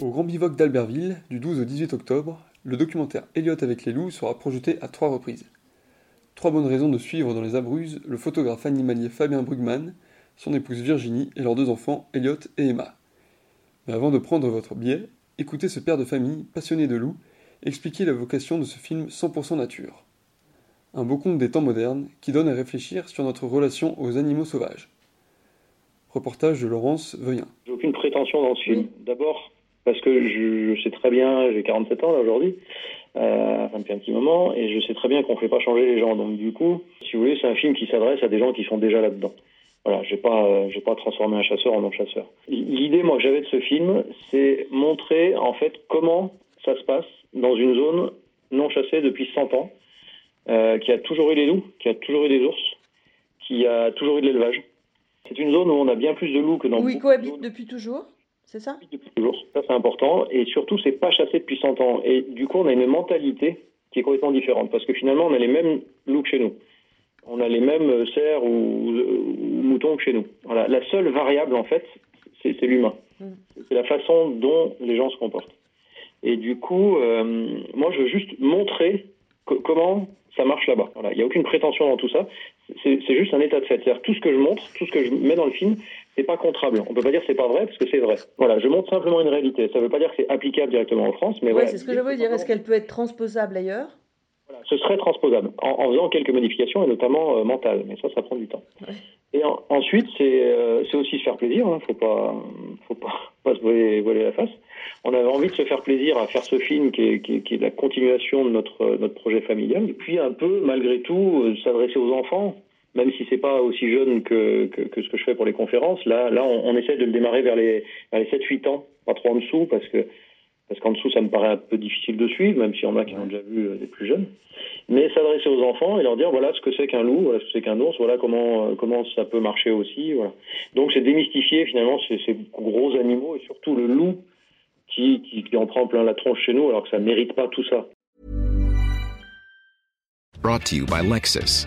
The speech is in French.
Au Grand Bivoc d'Albertville, du 12 au 18 octobre, le documentaire Elliot avec les loups sera projeté à trois reprises. Trois bonnes raisons de suivre dans les Abruzzes le photographe animalier Fabien Brugman, son épouse Virginie et leurs deux enfants Elliot et Emma. Mais avant de prendre votre billet, écoutez ce père de famille, passionné de loups, expliquer la vocation de ce film 100% nature. Un beau conte des temps modernes qui donne à réfléchir sur notre relation aux animaux sauvages. Reportage de Laurence Veuillin. J'ai aucune prétention dans ce film. D'abord, parce que je, sais très bien, j'ai 47 ans là aujourd'hui, euh, un petit moment, et je sais très bien qu'on ne fait pas changer les gens. Donc du coup, si vous voulez, c'est un film qui s'adresse à des gens qui sont déjà là-dedans. Voilà, j'ai pas, euh, j'ai pas transformé un chasseur en non-chasseur. L'idée, moi, que j'avais de ce film, c'est montrer en fait comment ça se passe dans une zone non chassée depuis 100 ans, euh, qui a toujours eu des loups, qui a toujours eu des ours, qui a toujours eu de l'élevage. C'est une zone où on a bien plus de loups que dans. Où ils cohabitent depuis toujours, c'est ça? Depuis toujours, ça c'est important. Et surtout, c'est pas chassé depuis 100 ans. Et du coup, on a une mentalité qui est complètement différente, parce que finalement, on a les mêmes loups que chez nous on a les mêmes cerfs ou, moutons que chez nous. Voilà. La seule variable, en fait, c'est l'humain. Mm. C'est la façon dont les gens se comportent. Et du coup, euh, moi, je veux juste montrer comment ça marche là-bas. Il n'y a aucune prétention dans tout ça. C'est juste un état de fait. C'est-à-dire tout ce que je montre, tout ce que je mets dans le film, c'est pas contrable. On peut pas dire que c'est pas vrai parce que c'est vrai. Voilà, je montre simplement une réalité. Ça ne veut pas dire que c'est applicable directement en France, mais ouais, c'est ce que je veux dire. Est-ce qu'elle peut être transposable ailleurs? Ce serait transposable en, faisant quelques modifications et notamment euh, mentales, mais ça, ça prend du temps. Et ensuite, euh, c'est aussi se faire plaisir. Hein, faut pas, faut pas, pas se voiler, la face. On avait envie de se faire plaisir à faire ce film qui est, qui, qui est la continuation de notre notre projet familial, et puis un peu malgré tout euh, s'adresser aux enfants même si c'est pas aussi jeune que, que, que, ce que je fais pour les conférences, là, là, on, on essaie de le démarrer vers les, vers les 7-8 ans, pas trop en dessous, parce que parce qu'en dessous, ça me paraît un peu difficile de suivre, même s'il y en a qui l'ont déjà vu euh, des plus jeunes. Mais s'adresser aux enfants et leur dire voilà ce que c'est qu'un loup, voilà ce que c'est qu'un ours, voilà comment euh, comment ça peut marcher aussi. Voilà. Donc c'est démystifier finalement ces, ces, gros animaux et surtout le loup qui, qui, en prend plein la tronche chez nous alors que ça mérite pas tout ça. Brought to you by Lexus.